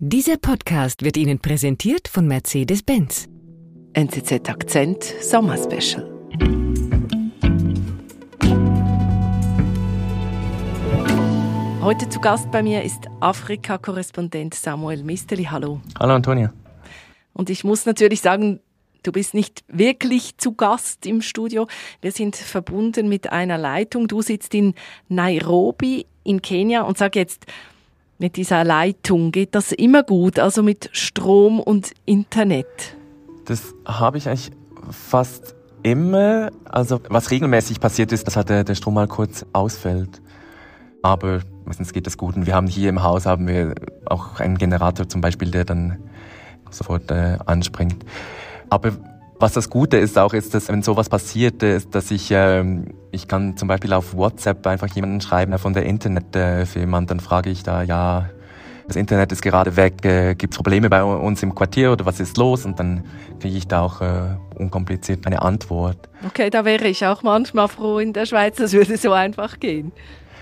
Dieser Podcast wird Ihnen präsentiert von Mercedes-Benz. NZZ Akzent Sommerspecial. Heute zu Gast bei mir ist Afrika-Korrespondent Samuel Misteli. Hallo. Hallo Antonia. Und ich muss natürlich sagen, du bist nicht wirklich zu Gast im Studio. Wir sind verbunden mit einer Leitung. Du sitzt in Nairobi in Kenia und sag jetzt, mit dieser Leitung, geht das immer gut, also mit Strom und Internet? Das habe ich eigentlich fast immer. Also was regelmäßig passiert ist, dass halt der, der Strom mal kurz ausfällt. Aber meistens geht das gut. Und wir haben hier im Haus haben wir auch einen Generator zum Beispiel, der dann sofort äh, anspringt. Aber was das Gute ist auch, ist, dass wenn sowas passiert, ist, dass ich, ähm, ich kann zum Beispiel auf WhatsApp einfach jemanden schreiben von der Internetfirma und dann frage ich da, ja, das Internet ist gerade weg, äh, gibt es Probleme bei uns im Quartier oder was ist los? Und dann kriege ich da auch äh, unkompliziert eine Antwort. Okay, da wäre ich auch manchmal froh in der Schweiz, das würde so einfach gehen.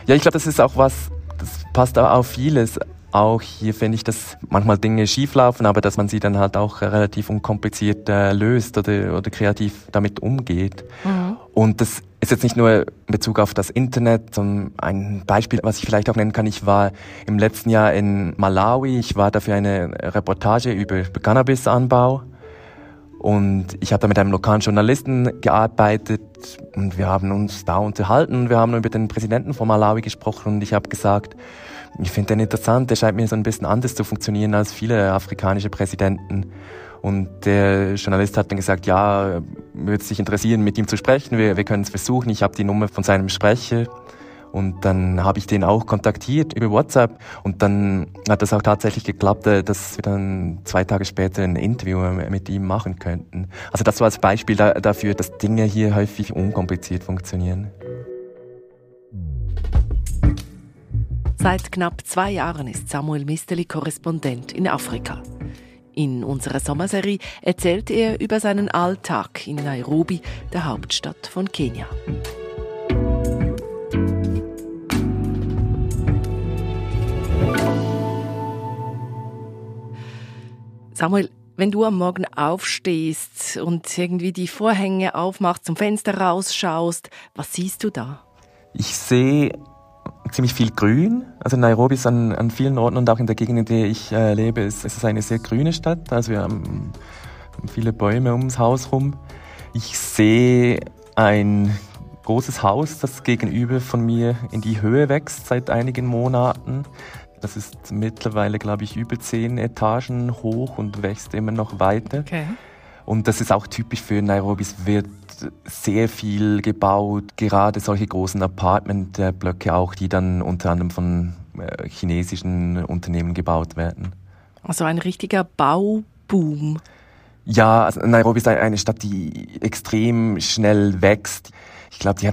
Ja, ich glaube, das ist auch was, das passt auch auf vieles. Auch hier finde ich, dass manchmal Dinge schieflaufen, aber dass man sie dann halt auch relativ unkompliziert äh, löst oder, oder kreativ damit umgeht. Mhm. Und das ist jetzt nicht nur in Bezug auf das Internet, sondern ein Beispiel, was ich vielleicht auch nennen kann. Ich war im letzten Jahr in Malawi. Ich war dafür eine Reportage über Cannabisanbau. Und ich habe da mit einem lokalen Journalisten gearbeitet und wir haben uns da unterhalten. Wir haben über den Präsidenten von Malawi gesprochen und ich habe gesagt, ich finde den interessant, der scheint mir so ein bisschen anders zu funktionieren als viele afrikanische Präsidenten. Und der Journalist hat dann gesagt, ja, würde sich interessieren, mit ihm zu sprechen, wir, wir können es versuchen. Ich habe die Nummer von seinem Sprecher und dann habe ich den auch kontaktiert über WhatsApp und dann hat das auch tatsächlich geklappt, äh, dass wir dann zwei Tage später ein Interview mit ihm machen könnten. Also das war als Beispiel dafür, dass Dinge hier häufig unkompliziert funktionieren. Seit knapp zwei Jahren ist Samuel Misteli Korrespondent in Afrika. In unserer Sommerserie erzählt er über seinen Alltag in Nairobi, der Hauptstadt von Kenia. Samuel, wenn du am Morgen aufstehst und irgendwie die Vorhänge aufmachst, zum Fenster rausschaust, was siehst du da? Ich sehe ziemlich viel Grün. Also Nairobi ist an, an vielen Orten und auch in der Gegend, in der ich äh, lebe, ist, ist es eine sehr grüne Stadt. Also wir haben viele Bäume ums Haus rum. Ich sehe ein großes Haus, das gegenüber von mir in die Höhe wächst seit einigen Monaten. Das ist mittlerweile, glaube ich, über zehn Etagen hoch und wächst immer noch weiter. Okay. Und das ist auch typisch für Nairobi. Es wird sehr viel gebaut, gerade solche großen Apartmentblöcke auch, die dann unter anderem von äh, chinesischen Unternehmen gebaut werden. Also ein richtiger Bauboom. Ja, also Nairobi ist eine Stadt, die extrem schnell wächst. Ich glaube, die,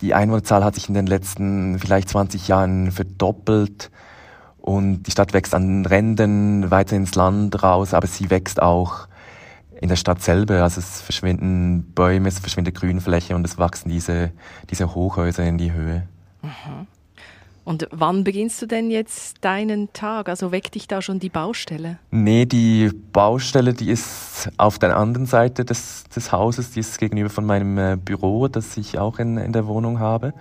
die Einwohnerzahl hat sich in den letzten vielleicht 20 Jahren verdoppelt. Und die Stadt wächst an Rändern weiter ins Land raus, aber sie wächst auch in der Stadt selber. Also es verschwinden Bäume, es verschwindet Grünfläche und es wachsen diese, diese Hochhäuser in die Höhe. Mhm. Und wann beginnst du denn jetzt deinen Tag? Also weckt dich da schon die Baustelle? Nee, die Baustelle, die ist auf der anderen Seite des, des Hauses, die ist gegenüber von meinem äh, Büro, das ich auch in, in der Wohnung habe.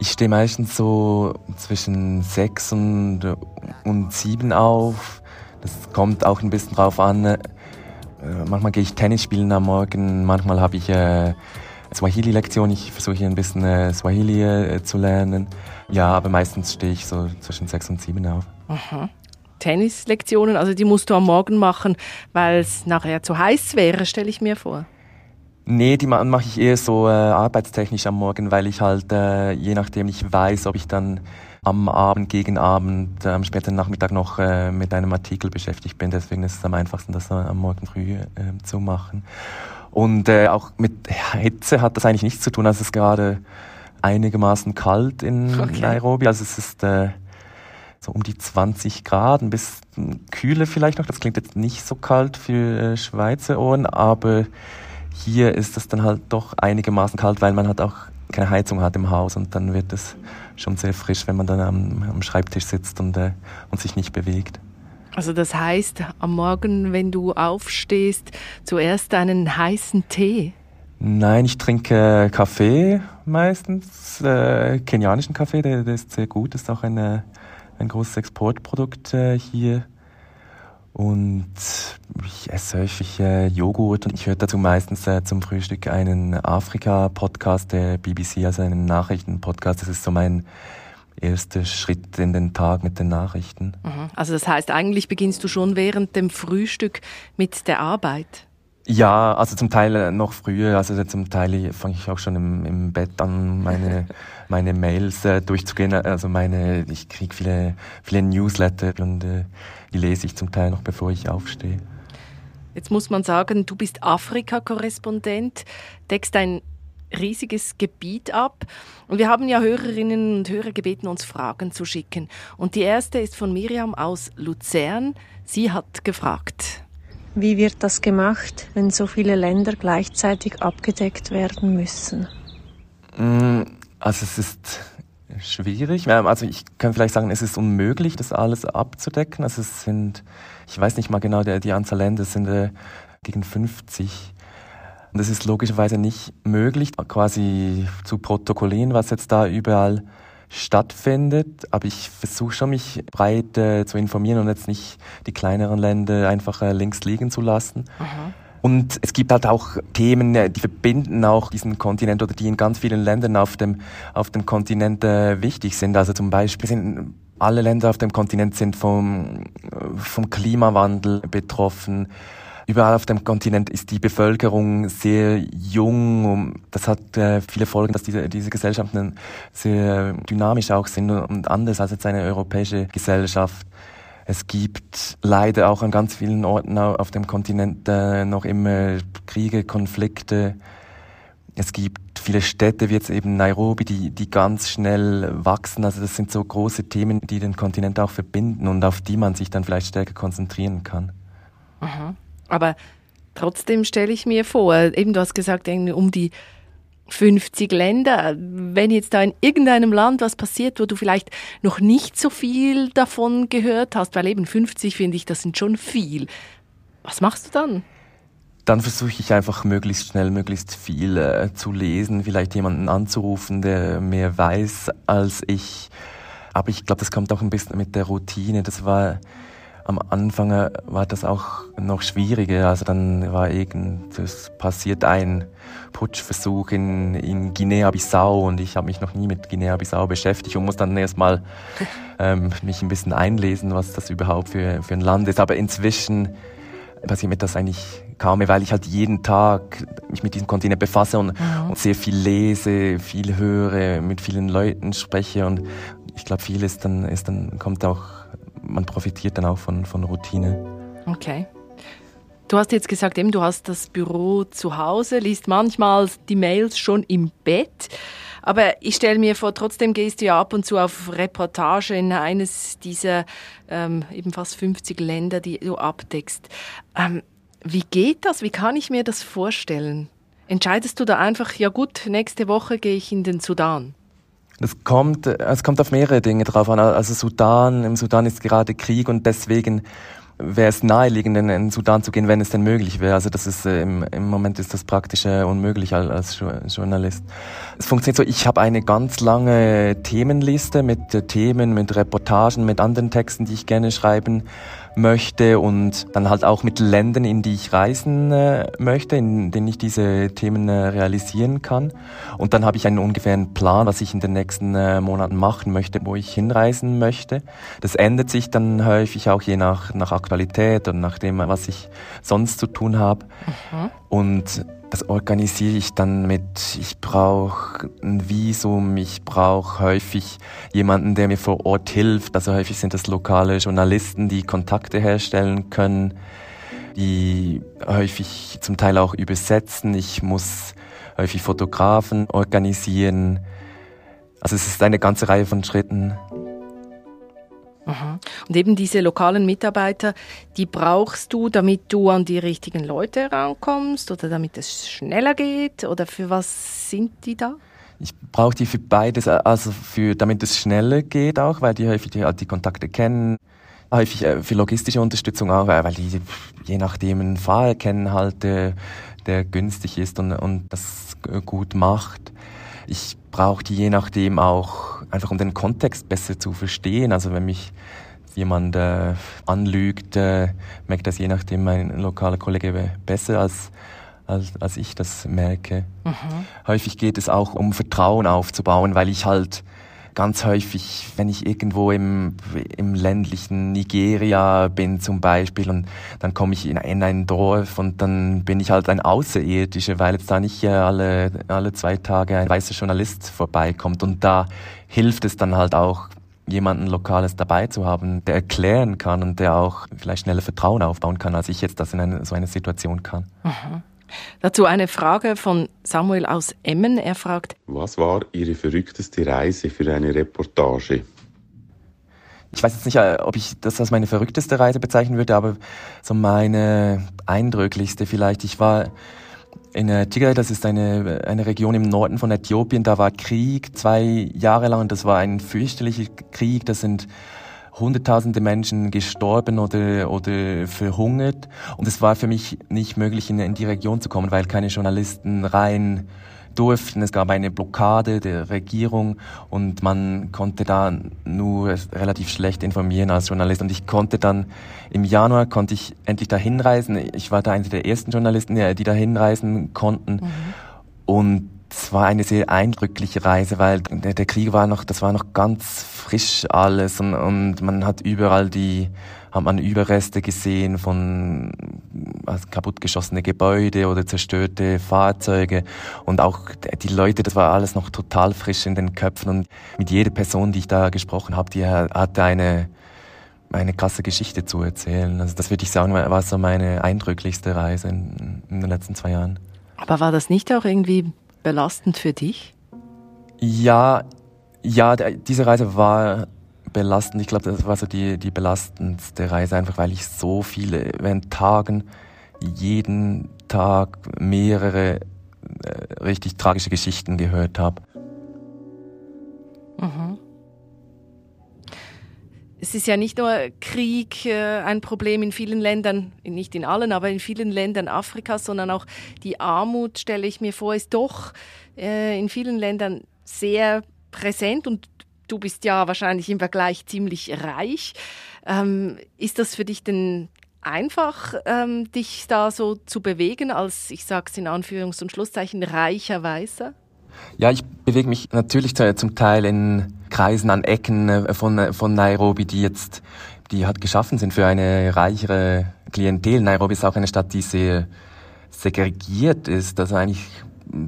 Ich stehe meistens so zwischen sechs und, und sieben auf. Das kommt auch ein bisschen drauf an, äh, manchmal gehe ich Tennis spielen am Morgen, manchmal habe ich äh, Swahili-Lektion. Ich versuche ein bisschen äh, Swahili äh, zu lernen. Ja, aber meistens stehe ich so zwischen sechs und sieben auf. Tennislektionen, also die musst du am Morgen machen, weil es nachher zu heiß wäre, stelle ich mir vor. Nee, die mache ich eher so äh, arbeitstechnisch am Morgen, weil ich halt, äh, je nachdem ich weiß, ob ich dann am Abend, gegen Abend, äh, am späten Nachmittag noch äh, mit einem Artikel beschäftigt bin. Deswegen ist es am einfachsten, das am Morgen früh äh, zu machen. Und äh, auch mit Hitze hat das eigentlich nichts zu tun. Also es ist gerade einigermaßen kalt in okay. Nairobi. Also es ist äh, so um die 20 Grad, ein bisschen kühler vielleicht noch. Das klingt jetzt nicht so kalt für äh, Schweizer Ohren, aber hier ist es dann halt doch einigermaßen kalt, weil man halt auch keine Heizung hat im Haus und dann wird es schon sehr frisch, wenn man dann am, am Schreibtisch sitzt und, äh, und sich nicht bewegt. Also das heißt, am Morgen, wenn du aufstehst, zuerst einen heißen Tee? Nein, ich trinke Kaffee meistens, äh, kenianischen Kaffee, der, der, ist sehr gut, ist auch eine, ein großes Exportprodukt äh, hier. Und ich esse häufig äh, Joghurt und ich höre dazu meistens äh, zum Frühstück einen Afrika-Podcast der BBC, also einen Nachrichten-Podcast. Das ist so mein erster Schritt in den Tag mit den Nachrichten. Mhm. Also das heißt, eigentlich beginnst du schon während dem Frühstück mit der Arbeit? Ja, also zum Teil äh, noch früher, also zum Teil fange ich auch schon im, im Bett an, meine, meine Mails äh, durchzugehen. Also meine, ich kriege viele, viele Newsletter und äh, die lese ich zum Teil noch, bevor ich aufstehe. Jetzt muss man sagen, du bist Afrika-Korrespondent, deckst ein riesiges Gebiet ab. Und wir haben ja Hörerinnen und Hörer gebeten, uns Fragen zu schicken. Und die erste ist von Miriam aus Luzern. Sie hat gefragt. Wie wird das gemacht, wenn so viele Länder gleichzeitig abgedeckt werden müssen? Mm, also es ist schwierig. Also ich kann vielleicht sagen, es ist unmöglich, das alles abzudecken. Also es sind, ich weiß nicht mal genau die, Anzahl Länder, sind äh, gegen 50. Und es ist logischerweise nicht möglich, quasi zu protokollieren, was jetzt da überall stattfindet. Aber ich versuche schon, mich breit äh, zu informieren und jetzt nicht die kleineren Länder einfach äh, links liegen zu lassen. Aha. Und es gibt halt auch Themen, äh, die verbinden auch diesen Kontinent oder die in ganz vielen Ländern auf dem, auf dem Kontinent äh, wichtig sind. Also zum Beispiel sind alle Länder auf dem Kontinent sind vom, vom Klimawandel betroffen. Überall auf dem Kontinent ist die Bevölkerung sehr jung. Das hat äh, viele Folgen, dass diese, diese Gesellschaften sehr dynamisch auch sind und anders als jetzt eine europäische Gesellschaft. Es gibt leider auch an ganz vielen Orten auf dem Kontinent äh, noch immer Kriege, Konflikte. Es gibt viele Städte wie jetzt eben Nairobi, die, die ganz schnell wachsen. Also das sind so große Themen, die den Kontinent auch verbinden und auf die man sich dann vielleicht stärker konzentrieren kann. Aha. Aber trotzdem stelle ich mir vor, eben du hast gesagt, um die 50 Länder. Wenn jetzt da in irgendeinem Land was passiert, wo du vielleicht noch nicht so viel davon gehört hast, weil eben 50 finde ich, das sind schon viel. Was machst du dann? Dann versuche ich einfach möglichst schnell, möglichst viel äh, zu lesen, vielleicht jemanden anzurufen, der mehr weiß als ich. Aber ich glaube, das kommt auch ein bisschen mit der Routine. Das war am Anfang war das auch noch schwieriger. Also dann war irgend, es passiert ein Putschversuch in, in Guinea-Bissau und ich habe mich noch nie mit Guinea-Bissau beschäftigt und muss dann erstmal ähm, mich ein bisschen einlesen, was das überhaupt für, für ein Land ist. Aber inzwischen passiert mir das eigentlich kaum mehr, weil ich halt jeden Tag mich mit diesem Kontinent befasse und, mhm. und sehr viel lese, viel höre, mit vielen Leuten spreche und ich glaube, vieles dann ist dann kommt auch man profitiert dann auch von, von Routine. Okay. Du hast jetzt gesagt, eben, du hast das Büro zu Hause, liest manchmal die Mails schon im Bett. Aber ich stelle mir vor, trotzdem gehst du ja ab und zu auf Reportage in eines dieser ähm, eben fast 50 Länder, die du abdeckst. Ähm, wie geht das? Wie kann ich mir das vorstellen? Entscheidest du da einfach, ja gut, nächste Woche gehe ich in den Sudan? Es kommt, es kommt auf mehrere Dinge drauf an. Also Sudan, im Sudan ist gerade Krieg und deswegen wäre es naheliegend, in den Sudan zu gehen, wenn es denn möglich wäre. Also das ist äh, im, im Moment ist das praktisch unmöglich als, als Journalist. Es funktioniert so, ich habe eine ganz lange Themenliste mit äh, Themen, mit Reportagen, mit anderen Texten, die ich gerne schreiben möchte und dann halt auch mit Ländern, in die ich reisen äh, möchte, in denen ich diese Themen äh, realisieren kann. Und dann habe ich einen ungefähren Plan, was ich in den nächsten äh, Monaten machen möchte, wo ich hinreisen möchte. Das ändert sich dann häufig auch je nach, nach Aktualität und nach dem, was ich sonst zu tun habe. Mhm. Und das organisiere ich dann mit, ich brauche ein Visum, ich brauche häufig jemanden, der mir vor Ort hilft. Also häufig sind das lokale Journalisten, die Kontakte herstellen können, die häufig zum Teil auch übersetzen. Ich muss häufig Fotografen organisieren. Also es ist eine ganze Reihe von Schritten. Und eben diese lokalen Mitarbeiter, die brauchst du, damit du an die richtigen Leute rankommst oder damit es schneller geht? Oder für was sind die da? Ich brauche die für beides, also für, damit es schneller geht auch, weil die häufig die, die Kontakte kennen, häufig äh, für logistische Unterstützung auch, weil die je nachdem einen Fahrer kennen halt, der, der günstig ist und, und das gut macht. Ich brauche die je nachdem auch einfach um den Kontext besser zu verstehen. Also wenn mich jemand äh, anlügt, äh, merkt das je nachdem mein lokaler Kollege besser als als, als ich das merke. Mhm. Häufig geht es auch um Vertrauen aufzubauen, weil ich halt ganz häufig, wenn ich irgendwo im, im ländlichen Nigeria bin zum Beispiel und dann komme ich in, in ein Dorf und dann bin ich halt ein Außerirdischer, weil jetzt da nicht alle, alle zwei Tage ein weißer Journalist vorbeikommt und da hilft es dann halt auch, jemanden Lokales dabei zu haben, der erklären kann und der auch vielleicht schneller Vertrauen aufbauen kann, als ich jetzt das in eine, so einer Situation kann. Mhm. Dazu eine Frage von Samuel aus Emmen. Er fragt, was war Ihre verrückteste Reise für eine Reportage? Ich weiß jetzt nicht, äh, ob ich das als meine verrückteste Reise bezeichnen würde, aber so meine eindrücklichste vielleicht. Ich war in Tigray, das ist eine, eine Region im Norden von Äthiopien, da war Krieg zwei Jahre lang und das war ein fürchterlicher Krieg. Das sind hunderttausende Menschen gestorben oder, oder verhungert. Und es war für mich nicht möglich, in, in die Region zu kommen, weil keine Journalisten rein durften. Es gab eine Blockade der Regierung und man konnte da nur relativ schlecht informieren als Journalist. Und ich konnte dann im Januar konnte ich endlich dahin reisen. Ich war da einer der ersten Journalisten, die da hinreisen konnten. Mhm. Und es war eine sehr eindrückliche Reise, weil der, der, Krieg war noch, das war noch ganz frisch alles und, und man hat überall die, hat man Überreste gesehen von also kaputtgeschossene Gebäude oder zerstörte Fahrzeuge und auch die Leute, das war alles noch total frisch in den Köpfen und mit jeder Person, die ich da gesprochen habe, die hatte eine eine krasse Geschichte zu erzählen. Also das würde ich sagen, war so meine eindrücklichste Reise in, in den letzten zwei Jahren. Aber war das nicht auch irgendwie belastend für dich? Ja, ja, diese Reise war belastend. Ich glaube, das war so die, die belastendste Reise, einfach weil ich so viele, während Tagen, jeden Tag mehrere äh, richtig tragische Geschichten gehört habe. Mhm. Es ist ja nicht nur Krieg äh, ein Problem in vielen Ländern, nicht in allen, aber in vielen Ländern Afrikas, sondern auch die Armut, stelle ich mir vor, ist doch äh, in vielen Ländern sehr präsent und du bist ja wahrscheinlich im Vergleich ziemlich reich. Ähm, ist das für dich denn einfach, ähm, dich da so zu bewegen als, ich sage es in Anführungs- und Schlusszeichen, reicher Weißer? Ja, ich bewege mich natürlich zum Teil in Kreisen an Ecken äh, von, äh, von Nairobi, die jetzt, die hat geschaffen sind für eine reichere Klientel. Nairobi ist auch eine Stadt, die sehr segregiert ist, also eigentlich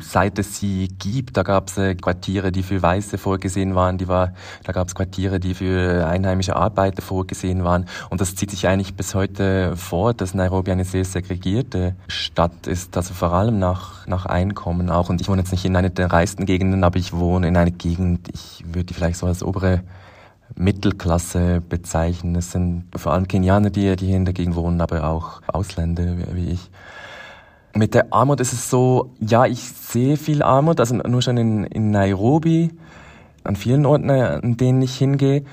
seit es sie gibt, da gab es äh, Quartiere, die für Weiße vorgesehen waren, die war, da gab es Quartiere, die für einheimische Arbeiter vorgesehen waren. Und das zieht sich eigentlich bis heute fort, dass Nairobi eine sehr segregierte Stadt ist, also vor allem nach, nach Einkommen auch. Und ich wohne jetzt nicht in einer der reichsten Gegenden, aber ich wohne in einer Gegend, ich würde die vielleicht so als obere Mittelklasse bezeichnen. Es sind vor allem Kenianer, die, die hier in der Gegend wohnen, aber auch Ausländer wie ich. Mit der Armut ist es so, ja, ich sehe viel Armut, also nur schon in, in Nairobi, an vielen Orten, an denen ich hingehe.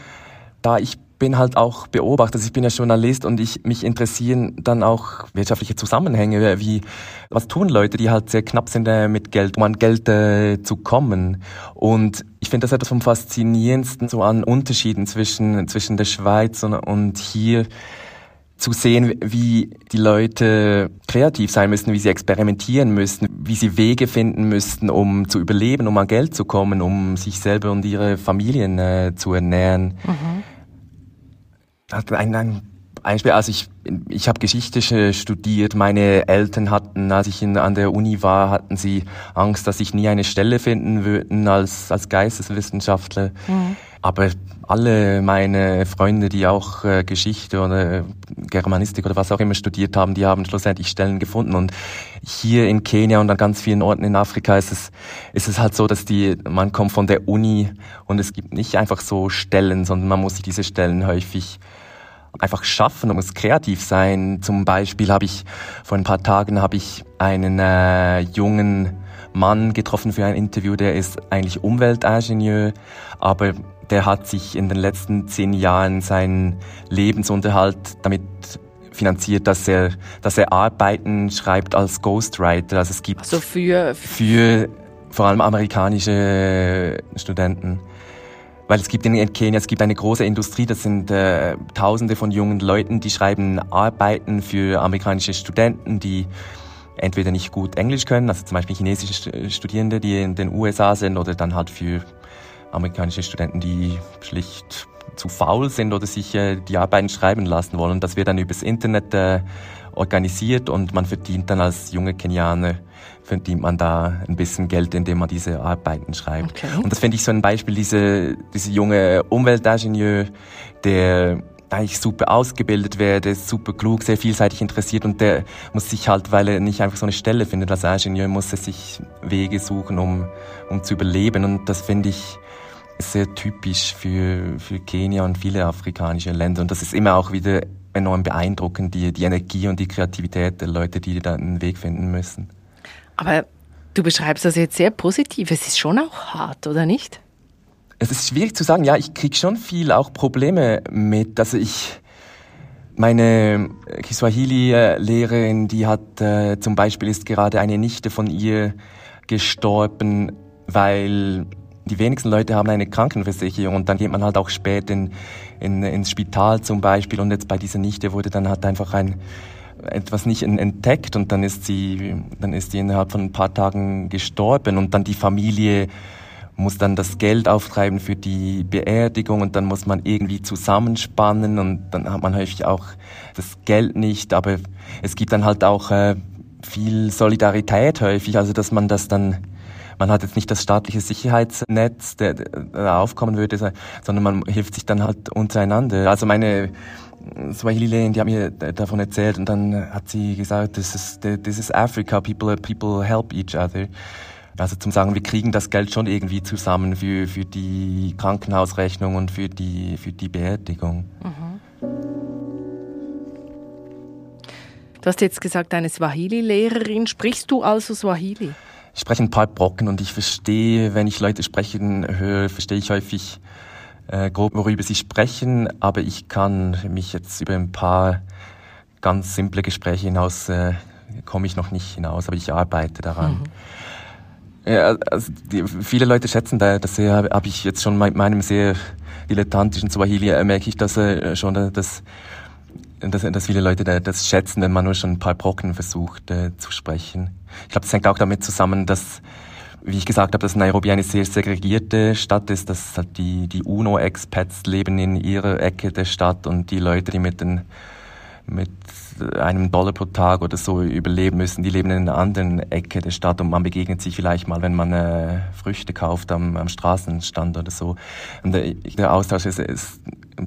Da ich bin halt auch Beobachter, also ich bin ja Journalist und ich mich interessieren dann auch wirtschaftliche Zusammenhänge, wie was tun Leute, die halt sehr knapp sind äh, mit Geld, um an Geld äh, zu kommen. Und ich finde das etwas vom faszinierendsten so an Unterschieden zwischen zwischen der Schweiz und, und hier zu sehen, wie die Leute kreativ sein müssen, wie sie experimentieren müssen, wie sie Wege finden müssten, um zu überleben, um an Geld zu kommen, um sich selber und ihre Familien äh, zu ernähren. Mhm. Ein, ein Beispiel, also ich, ich habe Geschichte studiert. Meine Eltern hatten, als ich in, an der Uni war, hatten sie Angst, dass ich nie eine Stelle finden würden als, als Geisteswissenschaftler. Mhm. Aber alle meine Freunde, die auch äh, Geschichte oder Germanistik oder was auch immer studiert haben, die haben schlussendlich Stellen gefunden. Und hier in Kenia und an ganz vielen Orten in Afrika ist es, ist es halt so, dass die, man kommt von der Uni und es gibt nicht einfach so Stellen, sondern man muss sich diese Stellen häufig einfach schaffen, man muss kreativ sein. Zum Beispiel habe ich vor ein paar Tagen habe ich einen äh, jungen Mann getroffen für ein Interview, der ist eigentlich Umweltingenieur, aber der hat sich in den letzten zehn Jahren seinen Lebensunterhalt damit finanziert, dass er, dass er Arbeiten schreibt als Ghostwriter. Also es gibt also für, für vor allem amerikanische Studenten. Weil es gibt in Kenia, es gibt eine große Industrie, das sind äh, Tausende von jungen Leuten, die schreiben Arbeiten für amerikanische Studenten, die entweder nicht gut Englisch können, also zum Beispiel chinesische Studierende, die in den USA sind, oder dann halt für amerikanische Studenten, die schlicht zu faul sind oder sich äh, die Arbeiten schreiben lassen wollen. Das wird dann übers Internet äh, organisiert und man verdient dann als junge Kenianer verdient man da ein bisschen Geld, indem man diese Arbeiten schreibt. Okay. Und das finde ich so ein Beispiel, diese, diese junge Umweltingenieur, der eigentlich super ausgebildet werde, super klug, sehr vielseitig interessiert und der muss sich halt, weil er nicht einfach so eine Stelle findet als Ingenieur, muss er sich Wege suchen, um, um zu überleben und das finde ich sehr typisch für, für Kenia und viele afrikanische Länder und das ist immer auch wieder enorm beeindruckend, die, die Energie und die Kreativität der Leute, die da einen Weg finden müssen. Aber du beschreibst das jetzt sehr positiv, es ist schon auch hart, oder nicht? Es ist schwierig zu sagen. Ja, ich krieg schon viel auch Probleme mit. Also ich, meine Kiswahili-Lehrerin, die hat äh, zum Beispiel ist gerade eine Nichte von ihr gestorben, weil die wenigsten Leute haben eine Krankenversicherung und dann geht man halt auch spät in, in, ins Spital zum Beispiel und jetzt bei dieser Nichte wurde dann halt einfach ein etwas nicht entdeckt und dann ist sie dann ist sie innerhalb von ein paar Tagen gestorben und dann die Familie muss dann das Geld auftreiben für die Beerdigung und dann muss man irgendwie zusammenspannen und dann hat man häufig auch das Geld nicht, aber es gibt dann halt auch äh, viel Solidarität häufig, also dass man das dann man hat jetzt nicht das staatliche Sicherheitsnetz, der, der aufkommen würde, sondern man hilft sich dann halt untereinander. Also meine Swahili-Lehrerin, die hat mir davon erzählt und dann hat sie gesagt, this is, this is Africa, people, people help each other. Also zum sagen, wir kriegen das Geld schon irgendwie zusammen für, für die Krankenhausrechnung und für die, für die Beerdigung. Mhm. Du hast jetzt gesagt, eine Swahili-Lehrerin. Sprichst du also Swahili? Ich spreche ein paar Brocken und ich verstehe, wenn ich Leute sprechen höre, verstehe ich häufig grob, worüber sie sprechen, aber ich kann mich jetzt über ein paar ganz simple Gespräche hinaus, äh, komme ich noch nicht hinaus, aber ich arbeite daran. Mhm. Ja, also die, viele Leute schätzen da, das habe hab ich jetzt schon mit meinem sehr dilettantischen Swahili äh, merke ich, dass äh, schon äh, dass, dass, dass viele Leute da, das schätzen, wenn man nur schon ein paar Brocken versucht äh, zu sprechen. Ich glaube, das hängt auch damit zusammen, dass wie ich gesagt habe, dass Nairobi eine sehr segregierte Stadt ist, dass halt die, die UNO-Expats leben in ihrer Ecke der Stadt und die Leute, die mit den mit einem Dollar pro Tag oder so überleben müssen. Die leben in einer anderen Ecke der Stadt und man begegnet sich vielleicht mal, wenn man äh, Früchte kauft am, am Straßenstand oder so. Und der, der Austausch ist, ist,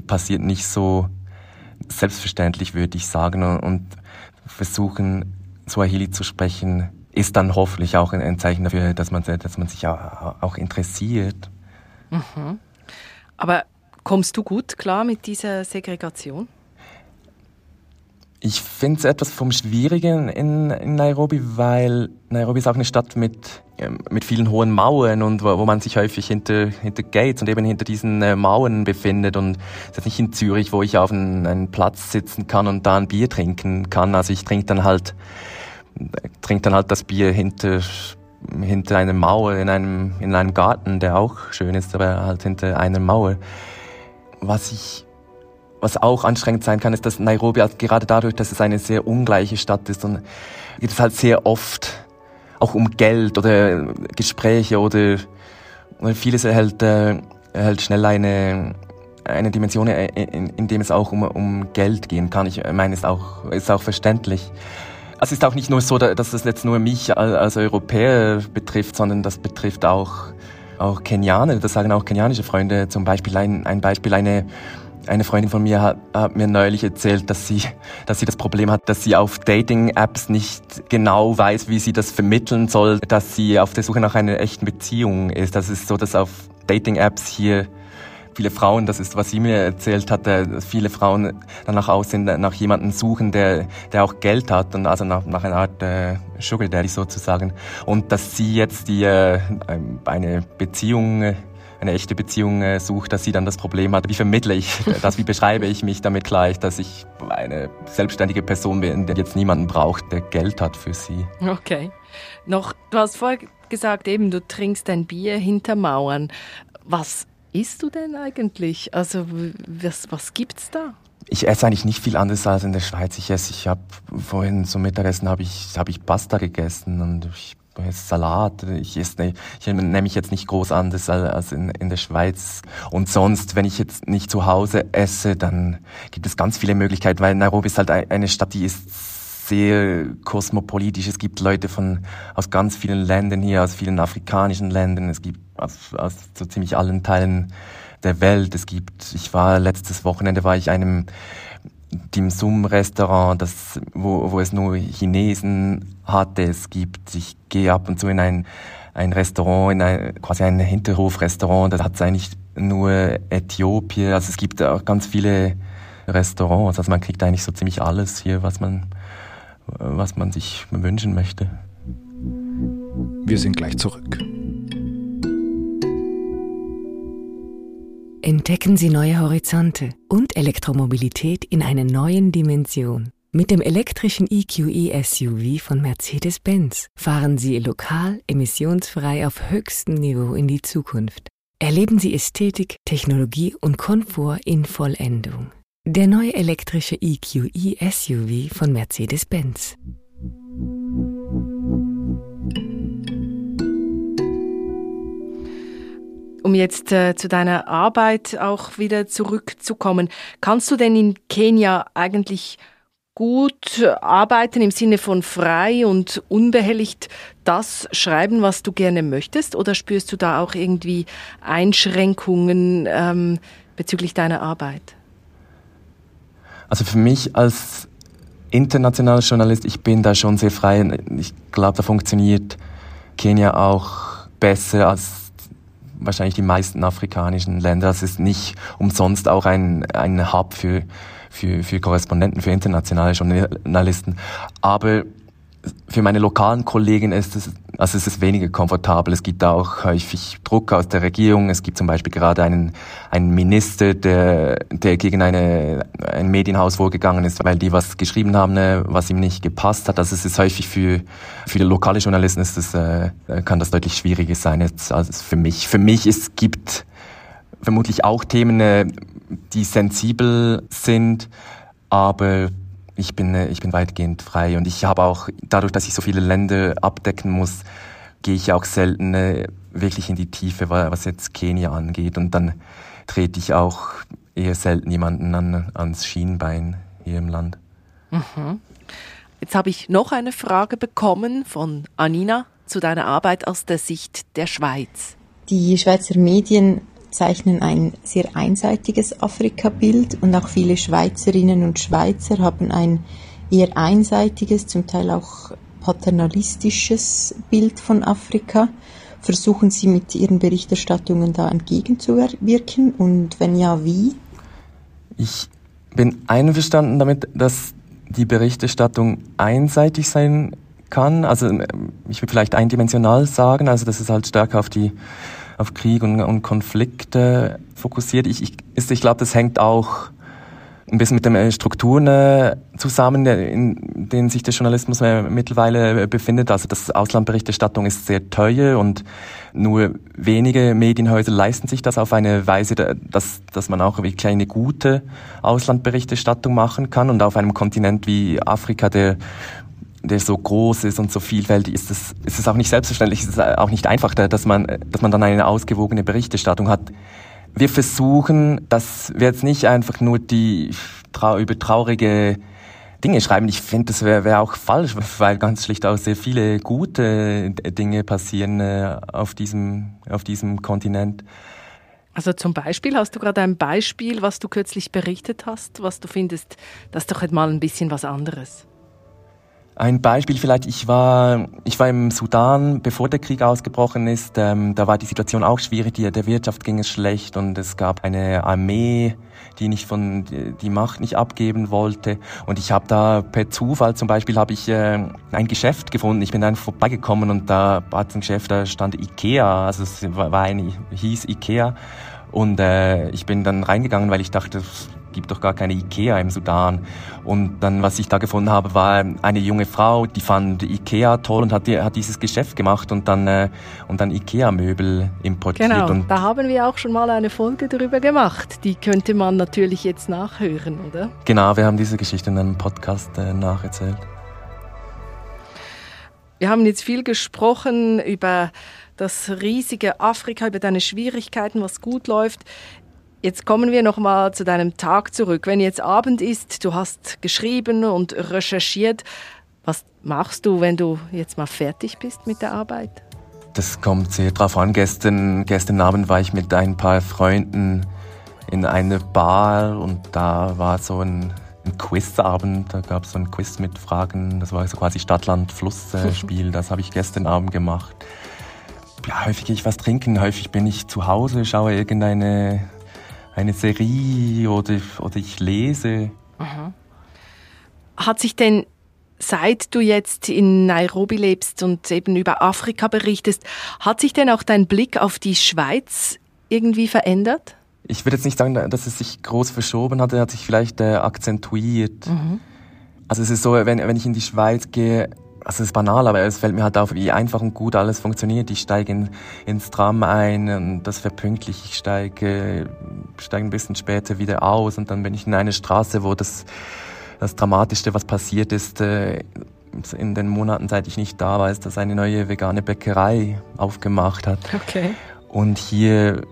passiert nicht so selbstverständlich, würde ich sagen. Und, und versuchen, Swahili zu sprechen, ist dann hoffentlich auch ein, Zeichen dafür, dass man, dass man sich auch, auch interessiert. Mhm. Aber kommst du gut klar mit dieser Segregation? Ich finde es etwas vom Schwierigen in, in, Nairobi, weil Nairobi ist auch eine Stadt mit, ähm, mit vielen hohen Mauern und wo, wo man sich häufig hinter, hinter Gates und eben hinter diesen äh, Mauern befindet. Und es ist nicht in Zürich, wo ich auf einen, einen, Platz sitzen kann und da ein Bier trinken kann. Also ich trinke dann halt, trinke dann halt das Bier hinter, hinter einer Mauer in einem, in einem Garten, der auch schön ist, aber halt hinter einer Mauer. Was ich was auch anstrengend sein kann, ist, dass Nairobi also gerade dadurch, dass es eine sehr ungleiche Stadt ist und geht es halt sehr oft auch um Geld oder Gespräche oder, oder vieles erhält, äh, erhält schnell eine eine Dimension, in, in, in dem es auch um, um Geld gehen kann. Ich meine, ist auch ist auch verständlich. Es ist auch nicht nur so, dass es jetzt nur mich als Europäer betrifft, sondern das betrifft auch auch Kenianer. Das sagen auch kenianische Freunde. Zum Beispiel ein, ein Beispiel eine eine Freundin von mir hat, hat, mir neulich erzählt, dass sie, dass sie das Problem hat, dass sie auf Dating-Apps nicht genau weiß, wie sie das vermitteln soll, dass sie auf der Suche nach einer echten Beziehung ist. Das ist so, dass auf Dating-Apps hier viele Frauen, das ist, was sie mir erzählt hat, viele Frauen danach aussehen, nach jemandem suchen, der, der auch Geld hat und also nach, nach einer Art äh, Sugar Daddy sozusagen. Und dass sie jetzt die, äh, eine Beziehung eine echte Beziehung äh, sucht, dass sie dann das Problem hat, wie vermittle ich das, wie beschreibe ich mich damit gleich, dass ich eine selbstständige Person bin, der jetzt niemanden braucht, der Geld hat für sie. Okay. Noch, du hast vorher gesagt, eben, du trinkst dein Bier hinter Mauern. Was isst du denn eigentlich? Also, was, was gibt's da? Ich esse eigentlich nicht viel anderes als in der Schweiz. Ich esse, ich habe vorhin zum Mittagessen habe ich, habe ich Pasta gegessen und ich Salat. Ich esse ich nehme mich jetzt nicht groß anders als in, in der Schweiz. Und sonst, wenn ich jetzt nicht zu Hause esse, dann gibt es ganz viele Möglichkeiten, weil Nairobi ist halt eine Stadt, die ist sehr kosmopolitisch. Es gibt Leute von aus ganz vielen Ländern hier, aus vielen afrikanischen Ländern. Es gibt aus, aus so ziemlich allen Teilen der Welt. Es gibt, ich war letztes Wochenende war ich einem Dim Sum Restaurant, das, wo, wo es nur Chinesen hatte. Es gibt, ich gehe ab und zu in ein, ein Restaurant, in ein, quasi ein Hinterhofrestaurant, das hat eigentlich nur Äthiopien. Also es gibt auch ganz viele Restaurants. Also man kriegt eigentlich so ziemlich alles hier, was man, was man sich wünschen möchte. Wir sind gleich zurück. Entdecken Sie neue Horizonte und Elektromobilität in einer neuen Dimension. Mit dem elektrischen EQE SUV von Mercedes-Benz fahren Sie lokal emissionsfrei auf höchstem Niveau in die Zukunft. Erleben Sie Ästhetik, Technologie und Komfort in Vollendung. Der neue elektrische EQE SUV von Mercedes-Benz. Um jetzt äh, zu deiner Arbeit auch wieder zurückzukommen, kannst du denn in Kenia eigentlich gut arbeiten im Sinne von frei und unbehelligt das schreiben, was du gerne möchtest? Oder spürst du da auch irgendwie Einschränkungen ähm, bezüglich deiner Arbeit? Also für mich als internationaler Journalist, ich bin da schon sehr frei. Ich glaube, da funktioniert Kenia auch besser als wahrscheinlich die meisten afrikanischen Länder. Es ist nicht umsonst auch ein, ein Hub für, für, für Korrespondenten, für internationale Journalisten. Aber für meine lokalen Kollegen ist es, also es ist weniger komfortabel. Es gibt auch häufig Druck aus der Regierung. Es gibt zum Beispiel gerade einen, einen Minister, der, der gegen eine, ein Medienhaus vorgegangen ist, weil die was geschrieben haben, ne, was ihm nicht gepasst hat. Also es ist häufig für, für die lokale Journalisten ist das, äh, kann das deutlich schwieriger sein als für mich. Für mich es gibt vermutlich auch Themen, äh, die sensibel sind, aber ich bin, äh, ich bin weitgehend frei und ich habe auch, dadurch, dass ich so viele Länder abdecken muss, gehe ich auch selten äh, wirklich in die Tiefe, was jetzt Kenia angeht. Und dann trete ich auch eher selten jemanden an, ans Schienbein hier im Land. Mhm. Jetzt habe ich noch eine Frage bekommen von Anina zu deiner Arbeit aus der Sicht der Schweiz. Die Schweizer Medien zeichnen ein sehr einseitiges Afrika-Bild und auch viele Schweizerinnen und Schweizer haben ein eher einseitiges, zum Teil auch paternalistisches Bild von Afrika. Versuchen Sie mit Ihren Berichterstattungen da entgegenzuwirken und wenn ja, wie? Ich bin einverstanden damit, dass die Berichterstattung einseitig sein kann. Also ich würde vielleicht eindimensional sagen, also dass es halt stärker auf die auf Krieg und, und Konflikte fokussiert. Ich, ich, ich glaube, das hängt auch ein bisschen mit den äh, Strukturen äh, zusammen, in denen sich der Journalismus äh, mittlerweile befindet. Also das Auslandberichterstattung ist sehr teuer und nur wenige Medienhäuser leisten sich das auf eine Weise, dass, dass man auch wirklich eine gute Auslandberichterstattung machen kann. Und auf einem Kontinent wie Afrika, der der so groß ist und so vielfältig, ist es, ist es auch nicht selbstverständlich, ist es auch nicht einfach, dass man, dass man dann eine ausgewogene Berichterstattung hat. Wir versuchen, dass wir jetzt nicht einfach nur die trau über traurige Dinge schreiben. Ich finde, das wäre wär auch falsch, weil ganz schlicht auch sehr viele gute Dinge passieren äh, auf diesem, auf diesem Kontinent. Also zum Beispiel, hast du gerade ein Beispiel, was du kürzlich berichtet hast, was du findest, das ist doch mal ein bisschen was anderes? Ein Beispiel vielleicht, ich war, ich war im Sudan, bevor der Krieg ausgebrochen ist. Ähm, da war die Situation auch schwierig, die, der Wirtschaft ging es schlecht und es gab eine Armee, die nicht von die Macht nicht abgeben wollte. Und ich habe da per Zufall zum Beispiel habe ich äh, ein Geschäft gefunden. Ich bin dann vorbeigekommen und da war ein Geschäft, da stand Ikea, also es war ein, hieß Ikea. Und äh, ich bin dann reingegangen, weil ich dachte, gibt doch gar keine Ikea im Sudan. Und dann, was ich da gefunden habe, war eine junge Frau, die fand Ikea toll und hat, hat dieses Geschäft gemacht und dann, äh, und dann Ikea-Möbel importiert. Genau, und da haben wir auch schon mal eine Folge darüber gemacht. Die könnte man natürlich jetzt nachhören, oder? Genau, wir haben diese Geschichte in einem Podcast äh, nacherzählt. Wir haben jetzt viel gesprochen über das riesige Afrika, über deine Schwierigkeiten, was gut läuft. Jetzt kommen wir noch mal zu deinem Tag zurück. Wenn jetzt Abend ist, du hast geschrieben und recherchiert, was machst du, wenn du jetzt mal fertig bist mit der Arbeit? Das kommt sehr drauf an. Gestern, gestern Abend war ich mit ein paar Freunden in eine Bar und da war so ein, ein Quizabend. Da gab es so ein Quiz mit Fragen. Das war so quasi Stadt-Land-Fluss-Spiel. das habe ich gestern Abend gemacht. Ja, häufig gehe ich was trinken, häufig bin ich zu Hause, schaue irgendeine eine Serie oder, oder ich lese. Aha. Hat sich denn, seit du jetzt in Nairobi lebst und eben über Afrika berichtest, hat sich denn auch dein Blick auf die Schweiz irgendwie verändert? Ich würde jetzt nicht sagen, dass es sich groß verschoben hat, er hat sich vielleicht äh, akzentuiert. Mhm. Also es ist so, wenn, wenn ich in die Schweiz gehe, also es ist banal, aber es fällt mir halt auf, wie einfach und gut alles funktioniert. Ich steige in, ins Tram ein und das verpünktlich. Ich steige, steige ein bisschen später wieder aus und dann bin ich in eine Straße, wo das, das Dramatischste, was passiert ist, äh, in den Monaten, seit ich nicht da war, ist, dass eine neue vegane Bäckerei aufgemacht hat. Okay. Und hier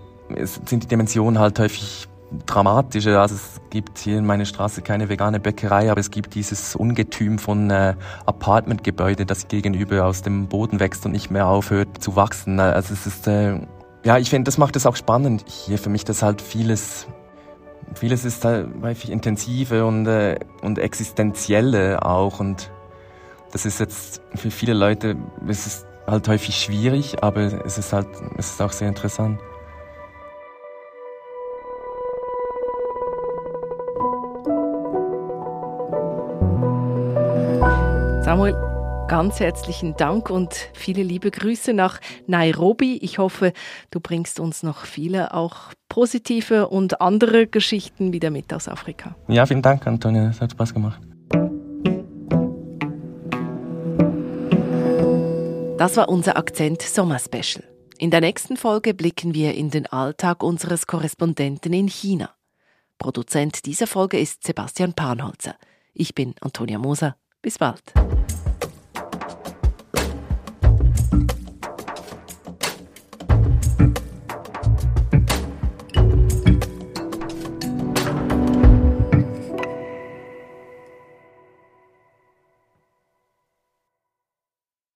sind die Dimensionen halt häufig dramatische. Also es gibt hier in meiner Straße keine vegane Bäckerei, aber es gibt dieses Ungetüm von äh, Apartmentgebäude, das gegenüber aus dem Boden wächst und nicht mehr aufhört zu wachsen. Also es ist, äh, ja, ich finde, das macht es auch spannend hier für mich, dass halt vieles, vieles ist halt häufig intensive und, äh, und existenzielle auch und das ist jetzt für viele Leute, es ist halt häufig schwierig, aber es ist halt, es ist auch sehr interessant. Samuel, ganz herzlichen Dank und viele liebe Grüße nach Nairobi. Ich hoffe, du bringst uns noch viele auch positive und andere Geschichten wieder mit aus Afrika. Ja, vielen Dank, Antonia. Es hat Spaß gemacht. Das war unser Akzent Sommerspecial. In der nächsten Folge blicken wir in den Alltag unseres Korrespondenten in China. Produzent dieser Folge ist Sebastian Panholzer. Ich bin Antonia Moser. Bis bald.